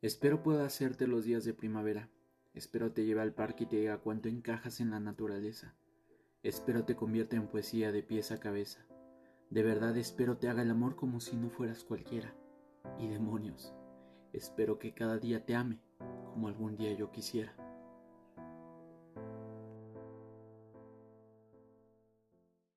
Espero pueda hacerte los días de primavera. Espero te lleve al parque y te diga cuánto encajas en la naturaleza. Espero te convierta en poesía de pies a cabeza. De verdad espero te haga el amor como si no fueras cualquiera. Y demonios, espero que cada día te ame como algún día yo quisiera.